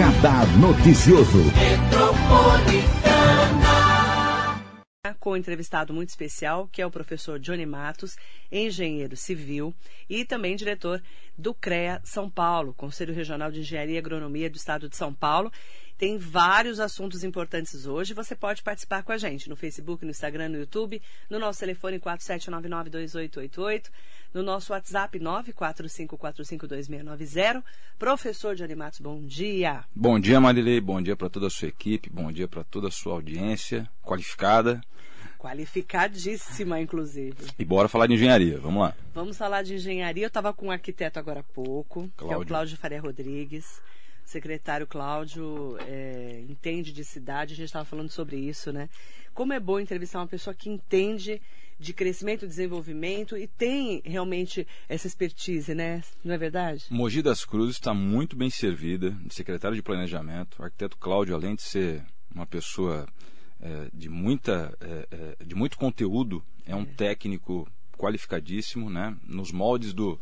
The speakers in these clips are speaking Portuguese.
Radar Noticioso. Com um entrevistado muito especial, que é o professor Johnny Matos, engenheiro civil e também diretor do CREA São Paulo, Conselho Regional de Engenharia e Agronomia do Estado de São Paulo. Tem vários assuntos importantes hoje. Você pode participar com a gente no Facebook, no Instagram, no YouTube, no nosso telefone 47992888, no nosso WhatsApp 945452690. Professor Johnny Matos, bom dia. Bom dia, Marilei. Bom dia para toda a sua equipe. Bom dia para toda a sua audiência qualificada. Qualificadíssima, inclusive. E bora falar de engenharia. Vamos lá. Vamos falar de engenharia. Eu estava com um arquiteto agora há pouco, Cláudio. que é o Cláudio Faria Rodrigues secretário Cláudio é, entende de cidade, a gente estava falando sobre isso, né? Como é bom entrevistar uma pessoa que entende de crescimento e desenvolvimento e tem realmente essa expertise, né? Não é verdade? Mogi das Cruzes está muito bem servida, secretário de planejamento, o arquiteto Cláudio, além de ser uma pessoa é, de muita, é, é de muito conteúdo, é um técnico qualificadíssimo, né? Nos moldes do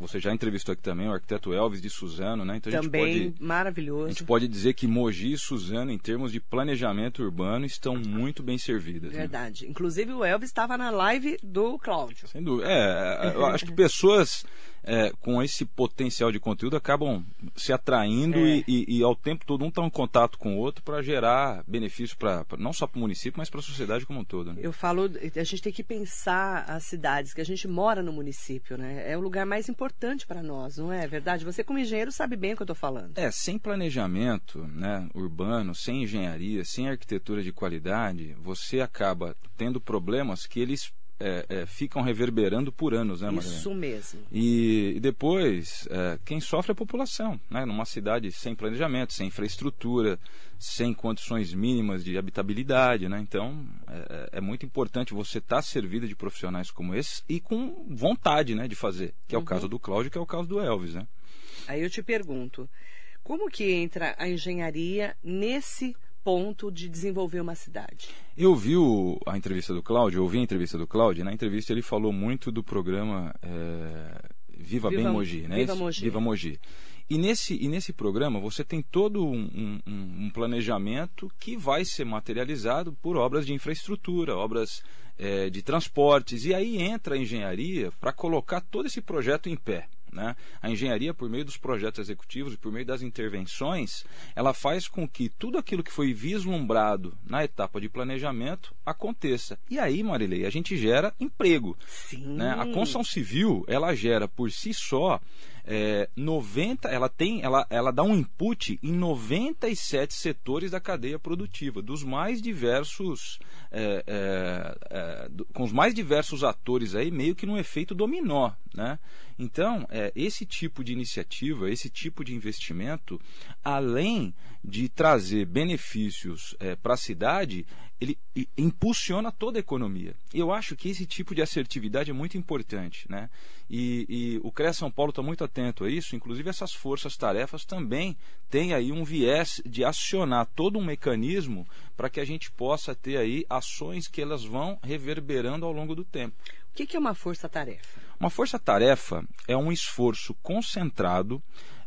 você já entrevistou aqui também o arquiteto Elvis de Suzano, né? Então também a gente pode, maravilhoso. A gente pode dizer que Mogi e Suzano, em termos de planejamento urbano, estão muito bem servidas. Né? Verdade. Né? Inclusive o Elvis estava na live do Cláudio. Sem dúvida. É, eu acho que pessoas é, com esse potencial de conteúdo acabam se atraindo é. e, e, e, ao tempo todo um está em contato com o outro para gerar benefício para não só para o município, mas para a sociedade como um todo. Né? Eu falo, a gente tem que pensar as cidades que a gente mora no município, né? É o lugar mais importante para nós, não é verdade? Você como engenheiro sabe bem o que eu estou falando. É, sem planejamento, né, urbano, sem engenharia, sem arquitetura de qualidade, você acaba tendo problemas que eles é, é, ficam reverberando por anos, né? Isso mesmo. E, e depois, é, quem sofre é a população, né? Numa cidade sem planejamento, sem infraestrutura, sem condições mínimas de habitabilidade, né? Então, é, é muito importante você estar tá servido de profissionais como esses e com vontade, né, de fazer, que é o uhum. caso do Cláudio, que é o caso do Elvis, né? Aí eu te pergunto, como que entra a engenharia nesse ponto de desenvolver uma cidade. Eu vi o, a entrevista do Cláudio, eu ouvi a entrevista do Cláudio, na entrevista ele falou muito do programa é, Viva, Viva, Bem Mogi, né? Viva Mogi. Viva Mogi. E nesse, e nesse programa você tem todo um, um, um planejamento que vai ser materializado por obras de infraestrutura, obras é, de transportes, e aí entra a engenharia para colocar todo esse projeto em pé. Né? A engenharia, por meio dos projetos executivos e por meio das intervenções, ela faz com que tudo aquilo que foi vislumbrado na etapa de planejamento aconteça. E aí, Marilei, a gente gera emprego. Sim. Né? A construção civil, ela gera por si só é, 90, ela tem, ela, ela dá um input em 97 setores da cadeia produtiva, dos mais diversos, é, é, é, com os mais diversos atores aí, meio que num efeito dominó, né? Então, é, esse tipo de iniciativa, esse tipo de investimento, além de trazer benefícios é, para a cidade, ele impulsiona toda a economia. Eu acho que esse tipo de assertividade é muito importante. Né? E, e o CREA São Paulo está muito atento a isso, inclusive essas forças-tarefas também têm aí um viés de acionar todo um mecanismo para que a gente possa ter aí ações que elas vão reverberando ao longo do tempo. O que, que é uma força-tarefa? Uma força-tarefa é um esforço concentrado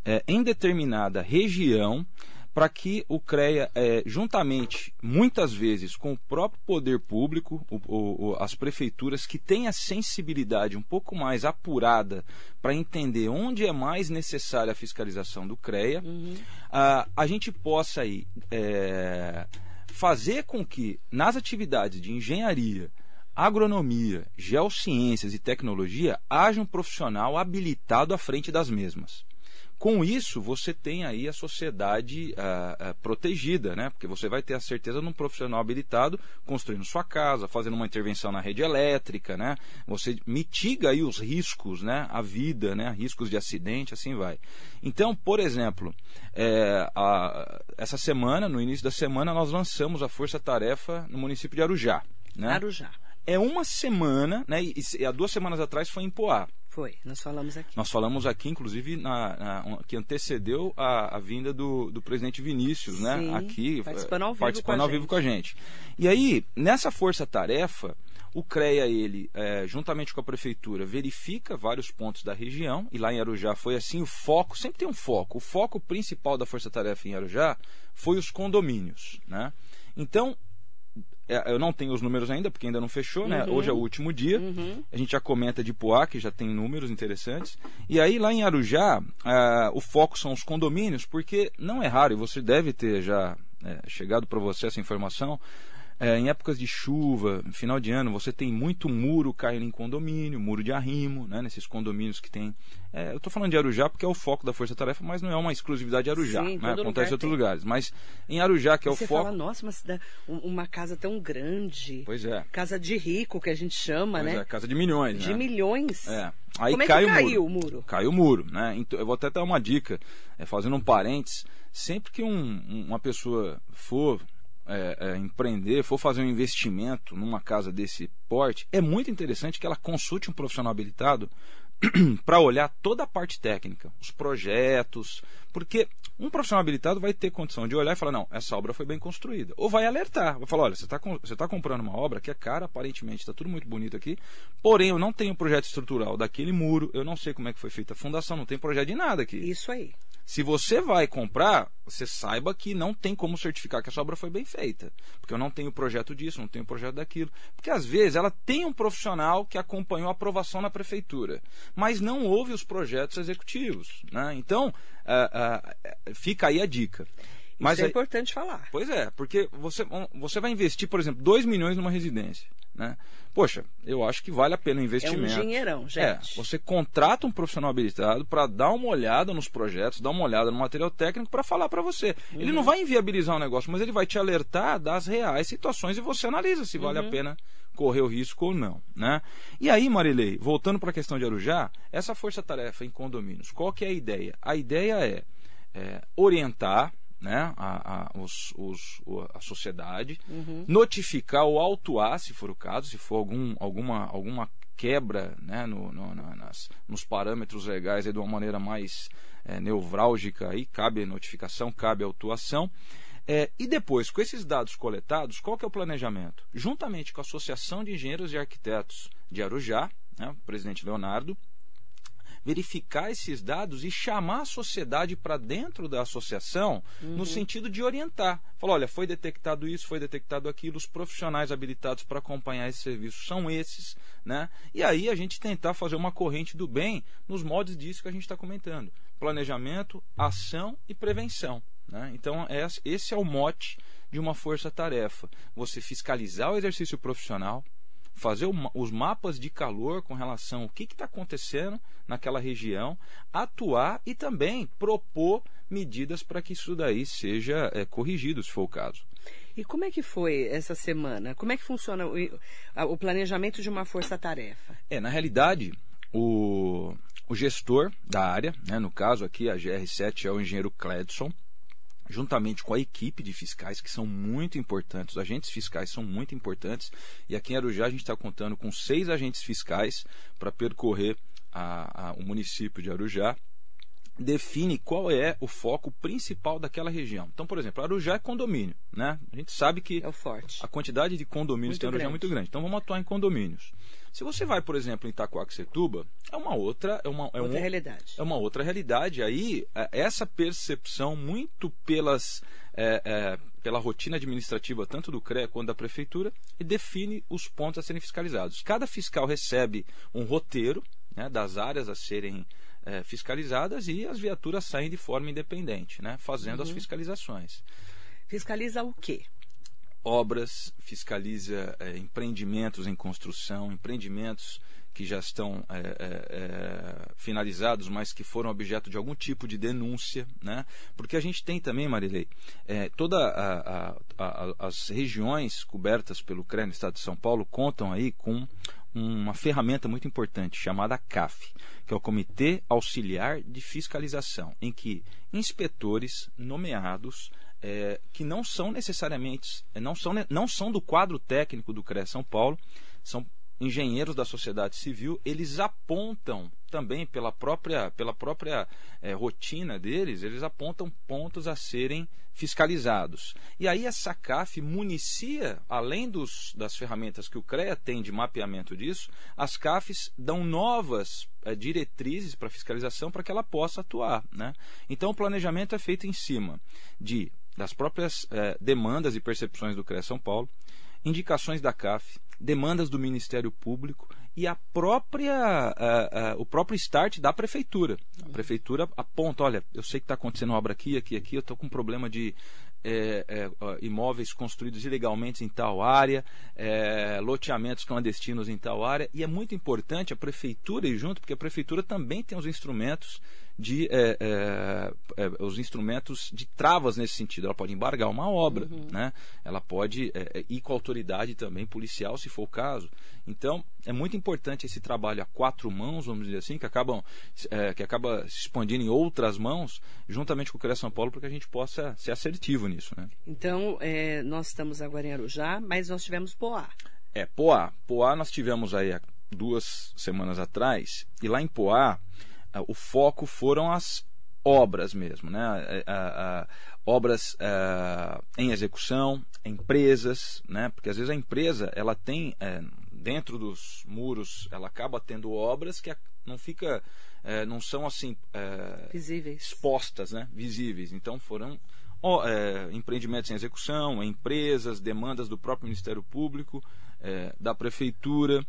é, em determinada região para que o CREA, é, juntamente, muitas vezes, com o próprio poder público, o, o, as prefeituras, que têm a sensibilidade um pouco mais apurada para entender onde é mais necessária a fiscalização do CREA, uhum. a, a gente possa aí, é, fazer com que, nas atividades de engenharia, agronomia, geociências e tecnologia, haja um profissional habilitado à frente das mesmas. Com isso, você tem aí a sociedade uh, uh, protegida, né? Porque você vai ter a certeza de um profissional habilitado construindo sua casa, fazendo uma intervenção na rede elétrica, né? Você mitiga aí os riscos, né? A vida, né? Riscos de acidente, assim vai. Então, por exemplo, é, a, essa semana, no início da semana, nós lançamos a Força Tarefa no município de Arujá. Né? Arujá. É uma semana, né? E, e há duas semanas atrás foi em Poá. Foi, nós falamos aqui. Nós falamos aqui, inclusive, na, na que antecedeu a, a, vinda do, do presidente Vinícius, né? Sim, aqui, participando, ao vivo, participando com, ao vivo com a gente. E aí, nessa força-tarefa, O CREA, ele, é, juntamente com a prefeitura, verifica vários pontos da região, e lá em Arujá foi assim, o foco, sempre tem um foco. O foco principal da Força Tarefa em Arujá foi os condomínios. Né? Então, eu não tenho os números ainda, porque ainda não fechou, né? Uhum. Hoje é o último dia. Uhum. A gente já comenta de Poá, que já tem números interessantes. E aí, lá em Arujá, uh, o foco são os condomínios, porque não é raro, e você deve ter já é, chegado para você essa informação, é, em épocas de chuva, final de ano, você tem muito muro caindo em condomínio, muro de arrimo, né, nesses condomínios que tem. É, eu estou falando de Arujá porque é o foco da Força Tarefa, mas não é uma exclusividade de Arujá. Sim, né, acontece em outros tem. lugares. Mas em Arujá, que é você o foco. Fala, Nossa, mas uma casa tão grande. Pois é. Casa de rico, que a gente chama, pois né? É, casa de milhões. De né? milhões. É. Aí Como é cai que o caiu muro. o muro? Caiu o muro, né? Então, eu vou até dar uma dica, é, fazendo um parênteses. Sempre que um, uma pessoa for é, é, empreender, for fazer um investimento numa casa desse porte, é muito interessante que ela consulte um profissional habilitado para olhar toda a parte técnica, os projetos, porque um profissional habilitado vai ter condição de olhar e falar, não, essa obra foi bem construída. Ou vai alertar, vai falar, olha, você está tá comprando uma obra que é cara, aparentemente está tudo muito bonito aqui, porém eu não tenho projeto estrutural daquele muro, eu não sei como é que foi feita a fundação, não tem projeto de nada aqui. Isso aí. Se você vai comprar, você saiba que não tem como certificar que essa obra foi bem feita. Porque eu não tenho projeto disso, não tenho projeto daquilo. Porque às vezes ela tem um profissional que acompanhou a aprovação na prefeitura, mas não houve os projetos executivos. Né? Então, uh, uh, fica aí a dica. Mas Isso é aí, importante falar. Pois é, porque você, você vai investir, por exemplo, 2 milhões numa residência. Né? Poxa, eu acho que vale a pena o investimento. É um dinheirão, gente. É, você contrata um profissional habilitado para dar uma olhada nos projetos, dar uma olhada no material técnico para falar para você. Uhum. Ele não vai inviabilizar o negócio, mas ele vai te alertar das reais situações e você analisa se vale uhum. a pena correr o risco ou não, né? E aí, Marilei, voltando para a questão de Arujá, essa força-tarefa em condomínios, qual que é a ideia? A ideia é, é orientar né, a, a, os, os, a sociedade, uhum. notificar ou autuar, se for o caso, se for algum, alguma, alguma quebra né, no, no, nas, nos parâmetros legais de uma maneira mais é, nevrálgica, aí cabe notificação, cabe autuação. É, e depois, com esses dados coletados, qual que é o planejamento? Juntamente com a Associação de Engenheiros e Arquitetos de Arujá, né, o presidente Leonardo, verificar esses dados e chamar a sociedade para dentro da associação uhum. no sentido de orientar. Falar, olha, foi detectado isso, foi detectado aquilo, os profissionais habilitados para acompanhar esse serviço são esses, né? E aí a gente tentar fazer uma corrente do bem nos modos disso que a gente está comentando. Planejamento, ação e prevenção. Né? Então, esse é o mote de uma força-tarefa. Você fiscalizar o exercício profissional, fazer os mapas de calor com relação ao que está acontecendo naquela região, atuar e também propor medidas para que isso daí seja é, corrigido, se for o caso. E como é que foi essa semana? Como é que funciona o, o planejamento de uma força-tarefa? É, na realidade, o, o gestor da área, né, no caso aqui a GR7 é o engenheiro Cledson, juntamente com a equipe de fiscais, que são muito importantes, os agentes fiscais são muito importantes, e aqui em Arujá a gente está contando com seis agentes fiscais para percorrer a, a, o município de Arujá, define qual é o foco principal daquela região. Então, por exemplo, Arujá é condomínio, né? A gente sabe que é a quantidade de condomínios muito em Arujá grande. é muito grande. Então, vamos atuar em condomínios. Se você vai, por exemplo, em Itacoaxetuba, é uma outra, é uma, é outra um, realidade. É uma outra realidade. Aí, é, essa percepção muito pelas é, é, pela rotina administrativa tanto do CREA quanto da prefeitura e define os pontos a serem fiscalizados. Cada fiscal recebe um roteiro né, das áreas a serem é, fiscalizadas e as viaturas saem de forma independente, né, fazendo uhum. as fiscalizações. Fiscaliza o quê? Obras, fiscaliza é, empreendimentos em construção, empreendimentos que já estão é, é, é, finalizados, mas que foram objeto de algum tipo de denúncia, né? Porque a gente tem também, Marilei, é, todas as regiões cobertas pelo CRE no Estado de São Paulo contam aí com uma ferramenta muito importante chamada CAF, que é o Comitê Auxiliar de Fiscalização, em que inspetores nomeados é, que não são necessariamente não são, não são do quadro técnico do CRE São Paulo, são engenheiros da sociedade civil, eles apontam também pela própria, pela própria é, rotina deles, eles apontam pontos a serem fiscalizados. E aí a SACAF municia, além dos, das ferramentas que o CREA tem de mapeamento disso, as CAFs dão novas é, diretrizes para fiscalização para que ela possa atuar. Né? Então o planejamento é feito em cima de das próprias é, demandas e percepções do CREA São Paulo, indicações da CAF, demandas do Ministério Público e a própria, o próprio start da prefeitura. A prefeitura aponta, olha, eu sei que está acontecendo obra aqui, aqui, aqui, eu estou com um problema de é, é, imóveis construídos ilegalmente em tal área, é, loteamentos clandestinos em tal área, e é muito importante a prefeitura ir junto, porque a prefeitura também tem os instrumentos de é, é, é, os instrumentos de travas nesse sentido. Ela pode embargar uma obra, uhum. né? ela pode ir com autoridade também policial, se for o caso. Então, é muito importante esse trabalho a quatro mãos, vamos dizer assim, que, acabam, que acaba se expandindo em outras mãos, juntamente com o CREA São Paulo, para que a gente possa ser assertivo nisso. Né? Então, nós estamos agora em Arujá, mas nós tivemos Poá. É, Poá. Poá nós tivemos aí há duas semanas atrás, e lá em Poá o foco foram as obras mesmo, né? A, a, obras a, em execução, empresas, né? Porque às vezes a empresa ela tem é, dentro dos muros, ela acaba tendo obras que não fica, é, não são assim é, visíveis, expostas, né? Visíveis. Então foram ó, é, empreendimentos em execução, empresas, demandas do próprio Ministério Público, é, da prefeitura.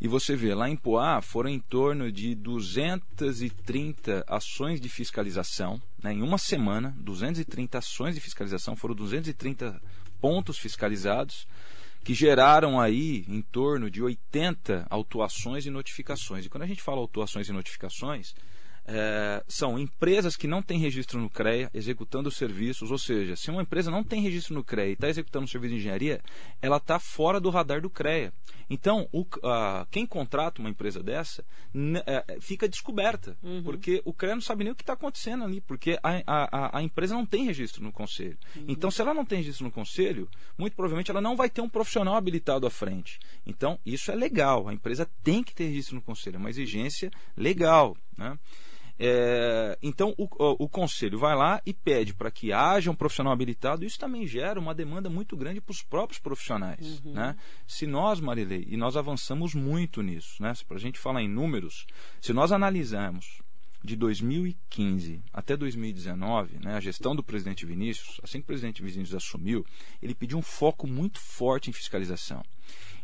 E você vê, lá em Poá foram em torno de 230 ações de fiscalização. Né? Em uma semana, 230 ações de fiscalização, foram 230 pontos fiscalizados, que geraram aí em torno de 80 autuações e notificações. E quando a gente fala autuações e notificações, é, são empresas que não têm registro no CREA executando serviços, ou seja, se uma empresa não tem registro no CREA e está executando um serviço de engenharia, ela está fora do radar do CREA. Então, o, a, quem contrata uma empresa dessa é, fica descoberta, uhum. porque o CREA não sabe nem o que está acontecendo ali, porque a, a, a, empresa não tem registro no conselho. Uhum. Então, se ela não tem registro no conselho, muito provavelmente ela não vai ter um profissional habilitado à frente. Então, isso é legal, a empresa tem que ter registro no conselho, é uma exigência legal. Né? É, então o, o, o, conselho vai lá e pede para que haja um profissional habilitado. Isso também gera uma demanda muito grande para os próprios profissionais. Uhum. Né? Se nós, Marilei, e nós avançamos muito nisso, né? para a gente falar em números, se nós analisarmos de 2015 até 2019, né, a gestão do presidente Vinícius, assim que o presidente Vinícius assumiu, ele pediu um foco muito forte em fiscalização.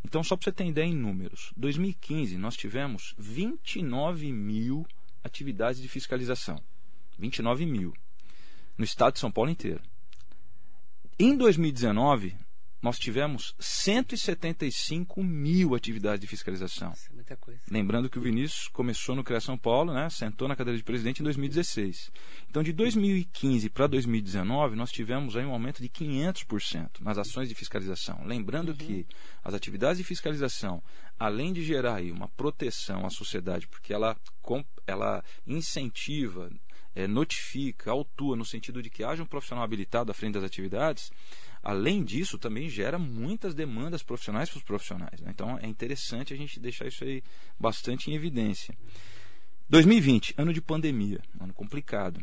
Então, só para você ter ideia em números, 2015 nós tivemos 29 mil atividades de fiscalização. 29 mil. No estado de São Paulo inteiro. Em 2019, nós tivemos 175 mil atividades de fiscalização. Muita coisa. Lembrando que o Vinícius começou no CREA São Paulo, né, sentou na cadeira de presidente em 2016. Então, de 2015 para 2019, nós tivemos aí um aumento de 500% nas ações de fiscalização. Lembrando uhum. que as atividades de fiscalização, além de gerar aí uma proteção à sociedade, porque ela, ela incentiva, é, notifica, autua no sentido de que haja um profissional habilitado à frente das atividades, além disso, também gera muitas demandas profissionais para os profissionais. Né? Então é interessante a gente deixar isso aí bastante em evidência. 2020, ano de pandemia, ano complicado.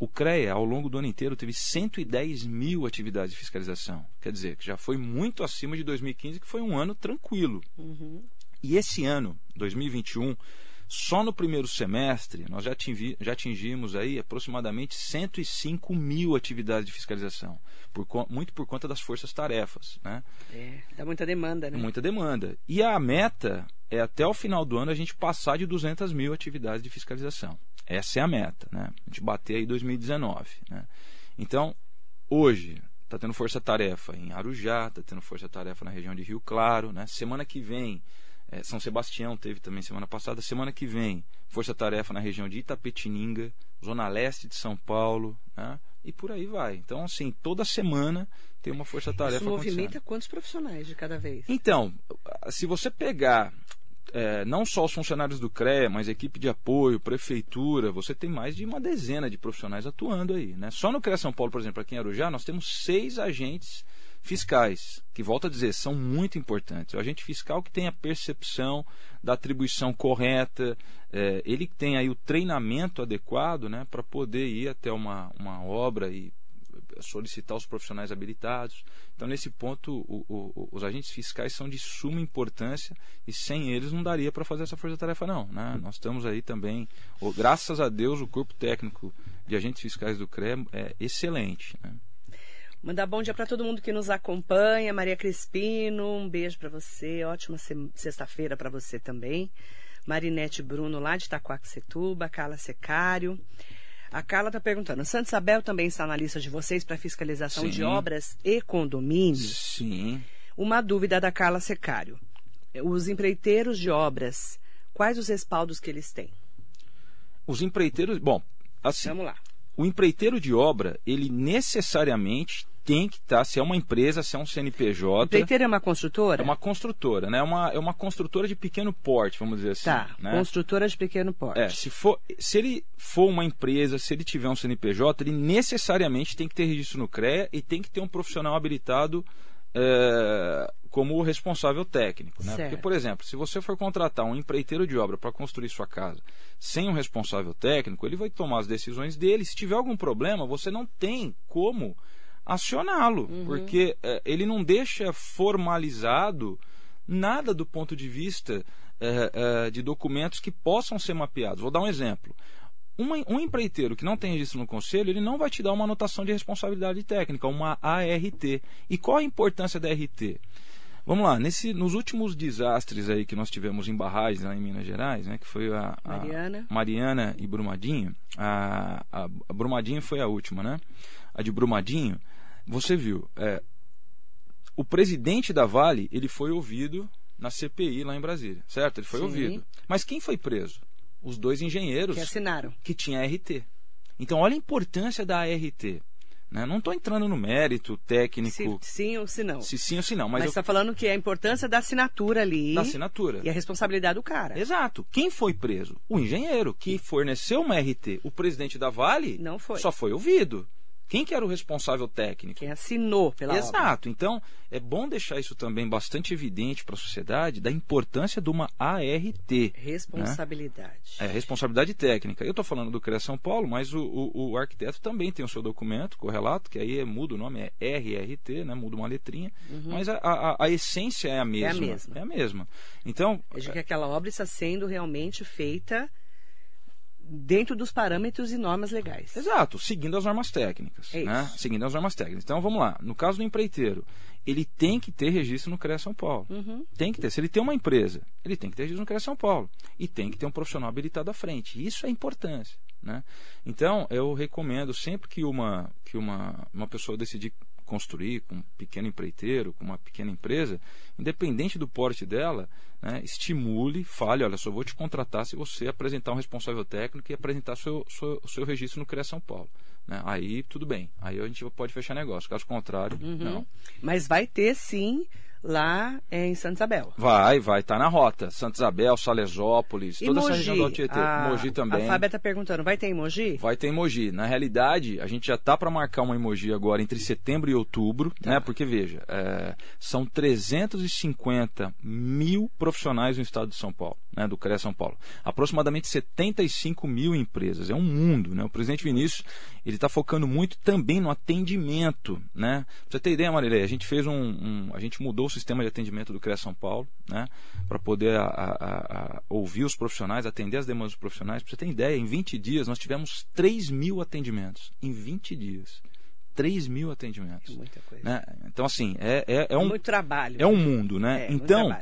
O CREA, ao longo do ano inteiro, teve 110 mil atividades de fiscalização. Quer dizer, que já foi muito acima de 2015, que foi um ano tranquilo. Uhum. E esse ano, 2021, só no primeiro semestre, nós já, atingi, já atingimos aí aproximadamente 105 mil atividades de fiscalização, por, muito por conta das forças-tarefas. Né? É, dá muita demanda, né? Muita demanda. E a meta é até o final do ano a gente passar de 200 mil atividades de fiscalização. Essa é a meta, né? A gente bater aí 2019. Né? Então, hoje, está tendo força-tarefa em Arujá, está tendo força-tarefa na região de Rio Claro. Né? Semana que vem é, São Sebastião teve também semana passada. Semana que vem, Força Tarefa na região de Itapetininga, Zona Leste de São Paulo, né? e por aí vai. Então, assim, toda semana tem uma Força Tarefa Isso movimenta quantos profissionais de cada vez? Então, se você pegar é, não só os funcionários do CREA, mas equipe de apoio, prefeitura, você tem mais de uma dezena de profissionais atuando aí. Né? Só no CREA São Paulo, por exemplo, aqui em Arujá, nós temos seis agentes fiscais, que volto a dizer, são muito importantes. O agente fiscal que tem a percepção da atribuição correta, é, ele tem aí o treinamento adequado né, para poder ir até uma, uma obra e solicitar os profissionais habilitados. Então, nesse ponto, o, o, os agentes fiscais são de suma importância e sem eles não daria para fazer essa força-tarefa, não. Né? Nós estamos aí também, graças a Deus, o corpo técnico de agentes fiscais do CRE é excelente. Né? Mandar bom dia para todo mundo que nos acompanha. Maria Crispino, um beijo para você. Ótima sexta-feira para você também. Marinete Bruno, lá de Itacoaxetuba. Carla Secário. A Carla está perguntando: Santa Isabel também está na lista de vocês para fiscalização Sim. de obras e condomínios? Sim. Uma dúvida da Carla Secário. Os empreiteiros de obras, quais os respaldos que eles têm? Os empreiteiros, bom, assim. Vamos lá. O empreiteiro de obra, ele necessariamente tem que estar, tá, se é uma empresa, se é um CNPJ. Empreiteira é uma construtora? É uma construtora, né? É uma, é uma construtora de pequeno porte, vamos dizer assim. Tá, né? construtora de pequeno porte. É, se, for, se ele for uma empresa, se ele tiver um CNPJ, ele necessariamente tem que ter registro no CREA e tem que ter um profissional habilitado é, como responsável técnico. Né? Porque, por exemplo, se você for contratar um empreiteiro de obra para construir sua casa sem um responsável técnico, ele vai tomar as decisões dele. Se tiver algum problema, você não tem como acioná-lo, uhum. porque é, ele não deixa formalizado nada do ponto de vista é, é, de documentos que possam ser mapeados. Vou dar um exemplo. um empreiteiro que não tem registro no conselho, ele não vai te dar uma anotação de responsabilidade técnica, uma ART. E qual a importância da ART? Vamos lá, nesse, nos últimos desastres aí que nós tivemos em barragens lá em Minas Gerais, né, que foi a, a Mariana. Mariana e Brumadinho, a, a, a Brumadinho foi a última, né? A de Brumadinho, você viu, é, o presidente da Vale, ele foi ouvido na CPI lá em Brasília, certo? Ele foi Sim. ouvido. Mas quem foi preso? Os dois engenheiros que assinaram, que tinha RT. Então, olha a importância da ART. Né? Não estou entrando no mérito técnico. Se sim ou se não. Se sim ou se não. Mas está eu... falando que é a importância da assinatura ali. Da assinatura. E a responsabilidade do cara. Exato. Quem foi preso? O engenheiro que forneceu uma RT. O presidente da Vale não foi. só foi ouvido. Quem que era o responsável técnico? Quem assinou pela Exato. Obra. Então, é bom deixar isso também bastante evidente para a sociedade da importância de uma ART. Né? Responsabilidade. Né? É, responsabilidade técnica. Eu estou falando do CREA São Paulo, mas o, o, o, arquiteto também tem o seu documento, correlato, que aí é, muda o nome, é RRT, né? muda uma letrinha, uhum. mas a, a, a, essência é a mesma. É a mesma. É a mesma. Então, é de que aquela obra está sendo realmente feita dentro dos parâmetros e normas legais. Exato, seguindo as normas técnicas. É né? Seguindo as normas técnicas. Então vamos lá. No caso do empreiteiro, ele tem que ter registro no CREA São Paulo. Uhum. Tem que ter. Se ele tem uma empresa, ele tem que ter registro no CREA São Paulo. E tem que ter um profissional habilitado à frente. Isso é importância. Né? Então, eu recomendo sempre que uma, que uma, uma pessoa decidir construir com um pequeno empreiteiro, com uma pequena empresa, independente do porte dela, né, estimule, fale, olha, só vou te contratar se você apresentar um responsável técnico e apresentar seu, seu, seu registro no CREA São Paulo. Né? Aí tudo bem, aí a gente pode fechar negócio. Caso contrário, uhum. não. Mas vai ter sim lá em Santa Isabel. Vai, vai, está na rota. Santa Isabel, Salesópolis, e toda Mogi, essa região do Tietê. A, Mogi também. A Fábia está perguntando, vai ter em Mogi? Vai ter em Mogi. Na realidade, a gente já está para marcar uma emoji agora entre setembro e outubro, tá. né? Porque, veja, é, são 350 mil profissionais no estado de São Paulo, né? Do CREA São Paulo. Aproximadamente 75 mil empresas. É um mundo, né? O presidente Vinícius, ele está focando muito também no atendimento, né? Você ter ideia, Marilei, a gente fez um, um a gente mudou sistema de atendimento do CREA São Paulo, né, para poder a, a, a, ouvir os profissionais, atender as demandas dos profissionais. Para você ter ideia, em 20 dias nós tivemos 3 mil atendimentos. Em 20 dias. 3 mil atendimentos. É muita coisa. Né? Então, assim, é, é, é um. Muito trabalho. É um mundo, né? É, então,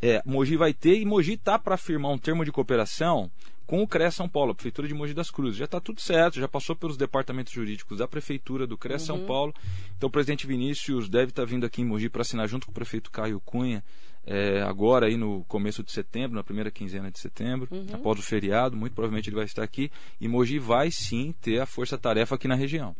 é, Mogi vai ter, e Mogi está para firmar um termo de cooperação com o CREA São Paulo, a Prefeitura de Mogi das Cruzes. Já está tudo certo, já passou pelos departamentos jurídicos da Prefeitura, do CREA uhum. São Paulo. Então o presidente Vinícius deve estar tá vindo aqui em Mogi para assinar junto com o prefeito Caio Cunha, é, agora aí no começo de setembro, na primeira quinzena de setembro, uhum. após o feriado, muito provavelmente ele vai estar aqui. E Mogi vai sim ter a força-tarefa aqui na região.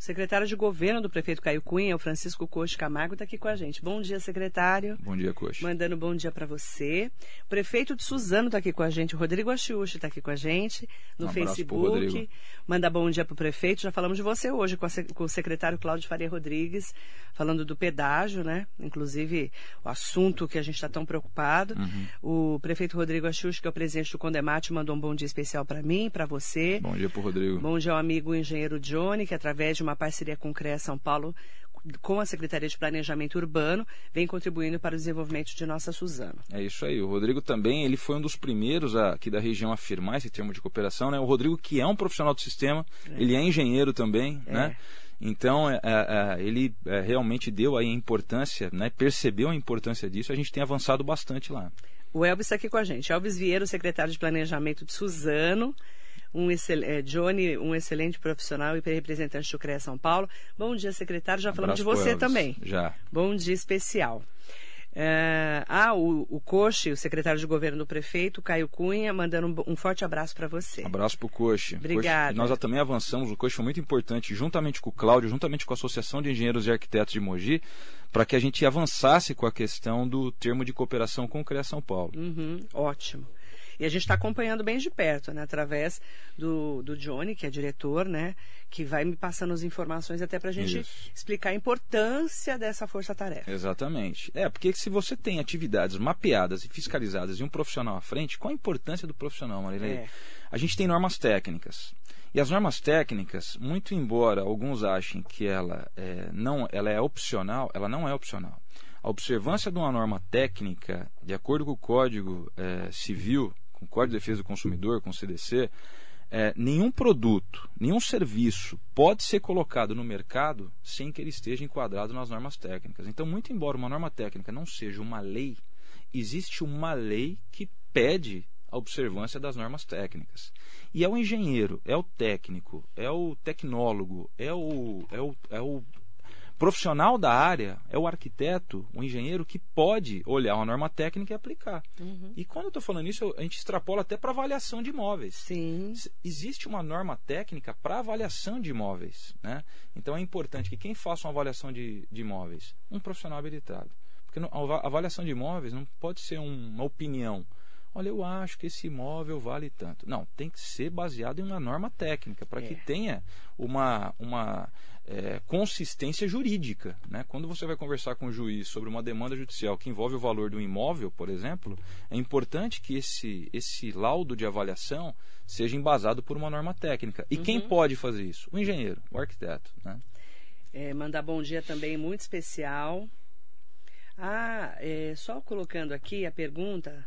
Secretário de governo do prefeito Caio Cunha, o Francisco Coxa Camargo, está aqui com a gente. Bom dia, secretário. Bom dia, Coxa. Mandando bom dia para você. O prefeito de Suzano está aqui com a gente. O Rodrigo Achiuchi está aqui com a gente no um Facebook. Manda bom dia para o prefeito. Já falamos de você hoje com, a, com o secretário Cláudio Faria Rodrigues, falando do pedágio, né? Inclusive o assunto que a gente está tão preocupado. Uhum. O prefeito Rodrigo Achiuchi, que é o presidente do Condemate, mandou um bom dia especial para mim, para você. Bom dia para o Rodrigo. Bom dia ao amigo engenheiro Johnny, que através de uma uma parceria com o CREA São Paulo, com a Secretaria de Planejamento Urbano, vem contribuindo para o desenvolvimento de nossa Suzano. É isso aí. O Rodrigo também, ele foi um dos primeiros aqui da região a afirmar esse termo de cooperação, né? O Rodrigo, que é um profissional do sistema, é. ele é engenheiro também, é. né? Então, é, é, é ele é, realmente deu aí a importância, né? percebeu a importância disso, a gente tem avançado bastante lá. O Elvis está aqui com a gente. Elvis Vieira, secretário de Planejamento de Suzano um é, Johnny, um excelente profissional e representante do CREA São Paulo. Bom dia, secretário. Já falamos de você também. Já. Bom dia especial. É, ah, o, o Coche, o secretário de governo do prefeito, Caio Cunha, mandando um, um forte abraço para você. Abraço para o Coche. Obrigada. Nós também avançamos, o Coche foi muito importante, juntamente com o Cláudio, juntamente com a Associação de Engenheiros e Arquitetos de Mogi, para que a gente avançasse com a questão do termo de cooperação com o CREA São Paulo. Uhum, ótimo. E a gente está acompanhando bem de perto, né? Através do, do Johnny, que é diretor, né? Que vai me passando as informações até para a gente Isso. explicar a importância dessa força-tarefa. Exatamente. É, porque se você tem atividades mapeadas e fiscalizadas e um profissional à frente, qual a importância do profissional, Marilei? É. A gente tem normas técnicas. E as normas técnicas, muito embora alguns achem que ela é, não, ela é opcional, ela não é opcional. A observância de uma norma técnica, de acordo com o Código é, Civil com o Código de Defesa do Consumidor, com o CDC, é, nenhum produto, nenhum serviço pode ser colocado no mercado sem que ele esteja enquadrado nas normas técnicas. Então, muito embora uma norma técnica não seja uma lei, existe uma lei que pede a observância das normas técnicas. E é o engenheiro, é o técnico, é o tecnólogo, é o, é o, é o profissional da área é o arquiteto, o engenheiro que pode olhar uma norma técnica e aplicar. Uhum. E quando eu estou falando isso, a gente extrapola até para avaliação de imóveis. Sim. Existe uma norma técnica para avaliação de imóveis. Né? Então é importante que quem faça uma avaliação de, de imóveis, um profissional habilitado. Porque a avaliação de imóveis não pode ser uma opinião. Olha, eu acho que esse imóvel vale tanto. Não, tem que ser baseado em uma norma técnica, para é. que tenha uma, uma é, consistência jurídica. Né? Quando você vai conversar com o juiz sobre uma demanda judicial que envolve o valor do imóvel, por exemplo, é importante que esse, esse laudo de avaliação seja embasado por uma norma técnica. E uhum. quem pode fazer isso? O engenheiro, o arquiteto. Né? É, mandar bom dia também muito especial. Ah, é, só colocando aqui a pergunta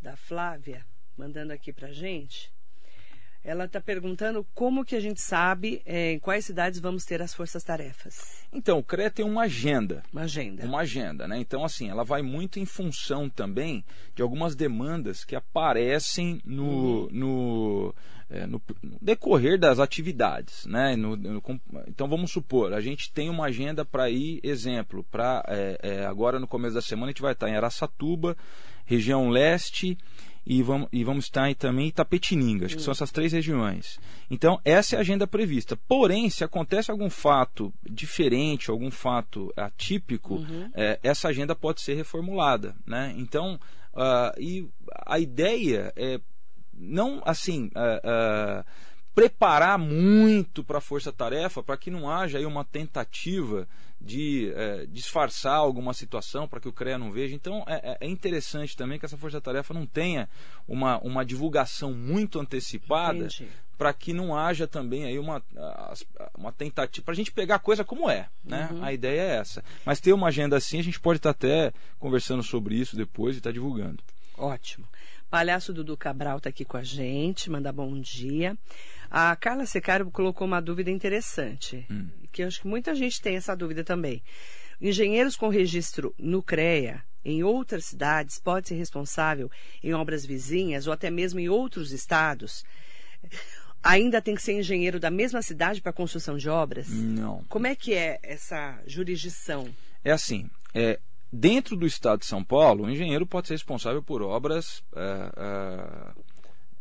da Flávia, mandando aqui para gente. Ela está perguntando como que a gente sabe é, em quais cidades vamos ter as forças-tarefas. Então, o CREA tem uma agenda. Uma agenda. Uma agenda, né? Então, assim, ela vai muito em função também de algumas demandas que aparecem no, uhum. no, é, no, no, decorrer das atividades, né? No, no, então, vamos supor, a gente tem uma agenda para ir, exemplo, para é, é, agora no começo da semana a gente vai estar em Araçatuba, região leste e vamos, e vamos estar em, também em Itapetininga, acho que são essas três regiões. Então, essa é a agenda prevista. Porém, se acontece algum fato diferente, algum fato atípico, uhum. é, essa agenda pode ser reformulada. Né? Então, uh, e a ideia é não assim. Uh, uh, preparar muito para a força-tarefa para que não haja aí uma tentativa de é, disfarçar alguma situação para que o CREA não veja. Então é, é, é interessante também que essa força-tarefa não tenha uma, uma divulgação muito antecipada para que não haja também aí uma, uma tentativa para a gente pegar a coisa como é. Né? Uhum. A ideia é essa. Mas ter uma agenda assim, a gente pode estar tá até conversando sobre isso depois e estar tá divulgando. Ótimo. Palhaço Dudu Cabral está aqui com a gente, manda bom dia. A Carla Secaro colocou uma dúvida interessante, hum. que eu acho que muita gente tem essa dúvida também. Engenheiros com registro no CREA, em outras cidades, pode ser responsável em obras vizinhas ou até mesmo em outros estados? Ainda tem que ser engenheiro da mesma cidade para construção de obras? Não. Como é que é essa jurisdição? É assim, é, Dentro do estado de São Paulo, o engenheiro pode ser responsável por obras é, é,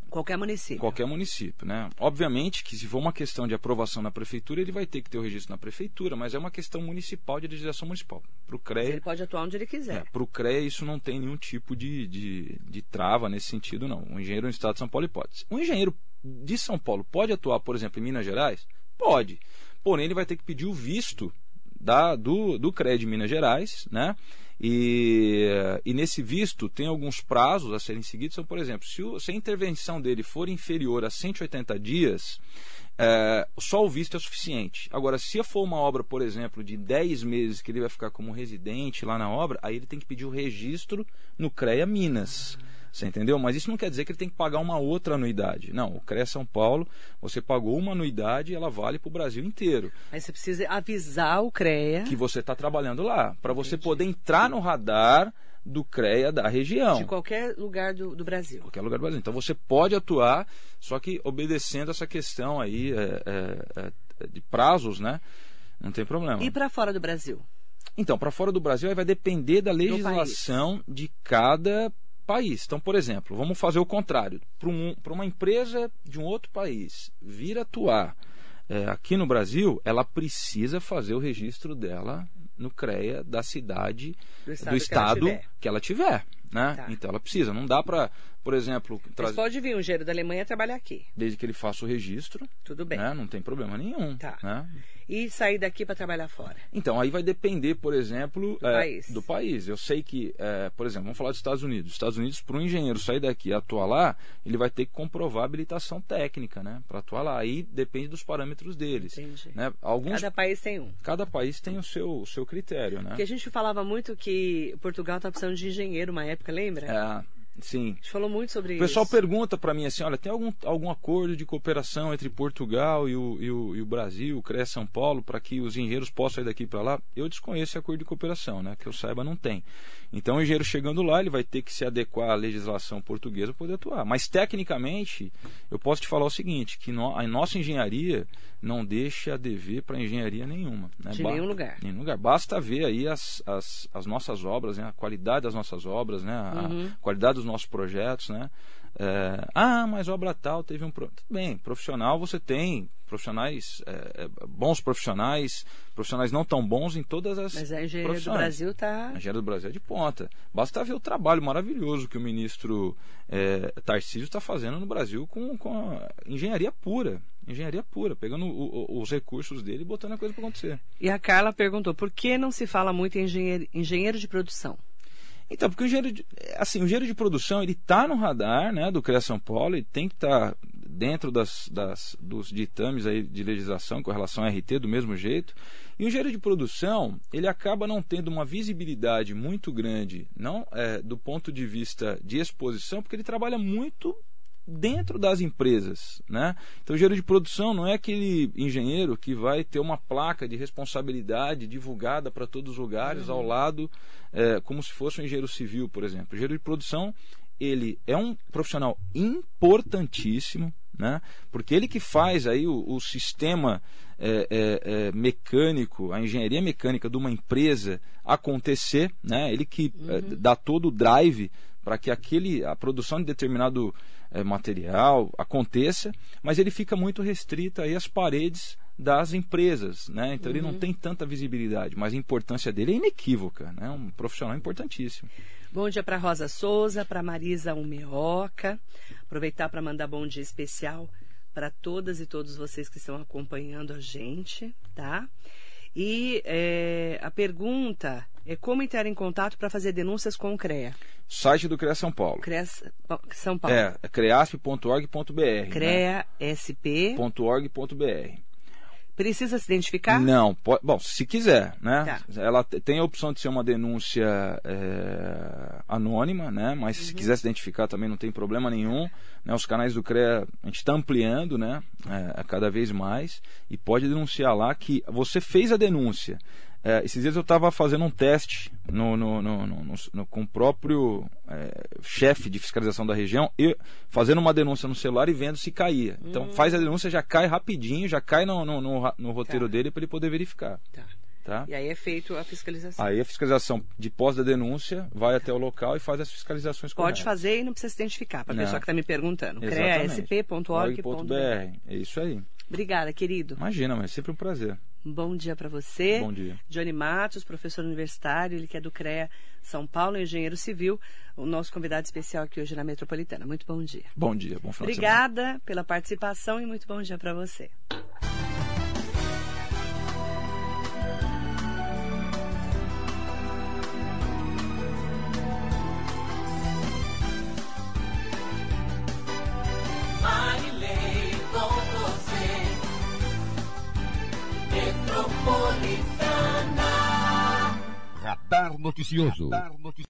Qualquer município. Qualquer município, né? Obviamente que se for uma questão de aprovação na prefeitura, ele vai ter que ter o registro na prefeitura, mas é uma questão municipal de legislação municipal. Para o CREA. ele pode atuar onde ele quiser. É, Para o CREA, isso não tem nenhum tipo de, de, de trava nesse sentido, não. O engenheiro no estado de São Paulo pode. O engenheiro de São Paulo pode atuar, por exemplo, em Minas Gerais? Pode. Porém, ele vai ter que pedir o visto da, do, do CREA de Minas Gerais, né? E, e, nesse visto tem alguns prazos a serem seguidos. Então, por exemplo, se, o, se a intervenção dele for inferior a 180 dias, é, só o visto é suficiente. Agora, se for uma obra, por exemplo, de 10 meses que ele vai ficar como residente lá na obra, aí ele tem que pedir o registro no CREA Minas. Você entendeu? Mas isso não quer dizer que ele tem que pagar uma outra anuidade. Não, o CREA São Paulo, você pagou uma anuidade e ela vale para o Brasil inteiro. Mas você precisa avisar o CREA. Que você está trabalhando lá, para você poder entrar no radar do CREA da região. De qualquer lugar do, do, Brasil. Qualquer lugar do Brasil. Então você pode atuar, só que obedecendo essa questão aí é, é, é, de prazos, né? Não tem problema. E para fora do Brasil? Então, para fora do Brasil aí vai depender da legislação de cada país. Então, por exemplo, vamos fazer o contrário. Para um, uma empresa de um outro país vir atuar é, aqui no Brasil, ela precisa fazer o registro dela no CREA da cidade, do estado, do estado que, ela que, ela tiver. Né? Tá. Então ela precisa. Não dá para, por exemplo. Mas pode vir um engenheiro da Alemanha trabalhar aqui. Desde que ele faça o registro. Tudo bem. Né? Não tem problema nenhum. Tá. Né? e sair daqui para trabalhar fora? Então, aí vai depender, por exemplo, do, é, país. do país. Eu sei que, é, por exemplo, vamos falar dos Estados Unidos. Os Estados Unidos, para um engenheiro sair daqui e atuar lá, ele vai ter que comprovar habilitação técnica, né? Para atuar lá. Aí depende dos parâmetros deles. Entendi. Né? Alguns, cada país tem um. Cada país tem o seu, o seu critério, né? Porque a gente falava muito que Portugal estava precisando de engenheiro uma época, lembra? É. Sim. A gente falou muito sobre isso. O pessoal pergunta para mim assim, olha, tem algum, algum acordo de cooperação entre Portugal e o, e o, e o Brasil, o CREA São Paulo, para que os engenheiros possam ir daqui para lá? Eu desconheço esse acordo de cooperação, né? Que eu saiba, não tem. Então, o engenheiro chegando lá, ele vai ter que se adequar à legislação portuguesa para poder atuar. Mas, tecnicamente, eu posso te falar o seguinte, que no, a nossa engenharia não deixa a dever para engenharia nenhuma. Né? De nenhum lugar. Nenhum lugar. Basta ver aí as, as, as nossas obras, né? a qualidade das nossas obras, né? a, uhum. a qualidade dos nossos projetos, né? É, ah, mas obra tal teve um. Tudo bem, profissional você tem profissionais, é, é, bons profissionais, profissionais não tão bons em todas as. Mas a engenharia do Brasil está. A engenharia do Brasil é de ponta. Basta ver o trabalho maravilhoso que o ministro é, Tarcísio está fazendo no Brasil com, com engenharia pura. Engenharia pura, pegando o, o, os recursos dele e botando a coisa para acontecer. E a Carla perguntou: por que não se fala muito em engenheiro, engenheiro de produção? Então, porque o engenheiro de, assim, o engenheiro de produção ele está no radar né, do CREA São Paulo, ele tem que estar tá dentro das, das, dos ditames aí de legislação com relação ao RT do mesmo jeito. E o engenheiro de produção ele acaba não tendo uma visibilidade muito grande, não é, do ponto de vista de exposição, porque ele trabalha muito dentro das empresas. Né? Então, o engenheiro de produção não é aquele engenheiro que vai ter uma placa de responsabilidade divulgada para todos os lugares uhum. ao lado, é, como se fosse um engenheiro civil, por exemplo. O engenheiro de produção ele é um profissional importantíssimo, né? porque ele que faz aí o, o sistema é, é, é, mecânico, a engenharia mecânica de uma empresa acontecer, né? ele que é, uhum. dá todo o drive para que aquele, a produção de determinado é, material aconteça, mas ele fica muito restrito aí às paredes das empresas, né? Então uhum. ele não uhum. tem tanta visibilidade, mas a importância dele é inequívoca, né? Um profissional importantíssimo. Bom dia para Rosa Souza, para Marisa Umeoca. Aproveitar para mandar bom dia especial para todas e todos vocês que estão acompanhando a gente, tá? E é, a pergunta é como entrar em contato para fazer denúncias com o CREA. Site do CREA São Paulo. CREA São Paulo. É, creasp.org.br. CREASP.org.br. Precisa se identificar? Não, pode, bom, se quiser, né? Tá. Ela tem a opção de ser uma denúncia é, anônima, né? Mas uhum. se quiser se identificar também não tem problema nenhum. Né? Os canais do CREA a gente está ampliando, né? É, cada vez mais e pode denunciar lá que você fez a denúncia. É, esses dias eu estava fazendo um teste no, no, no, com o próprio é, chefe de fiscalização da região, e fazendo uma denúncia no celular e vendo se caía. Então hum. faz a denúncia, já cai rapidinho, já cai no, no, roteiro tá. dele para ele poder verificar. Tá. Tá? E aí é feito a fiscalização. Aí a fiscalização de pós da denúncia vai até o local e faz as fiscalizações Pode corretas. fazer e não precisa se identificar, para a pessoa que está me perguntando. Creasp.org.br. É isso aí. Obrigada, querido. Imagina, mas é sempre um prazer. Um bom dia para você. Bom dia. Johnny Matos, professor universitário, ele que é do CREA São Paulo, engenheiro civil, o nosso convidado especial aqui hoje na Metropolitana. Muito bom dia. Bom dia, bom final de semana. Obrigada pela participação e muito bom dia para você. Metropolitana. Radar Noticioso.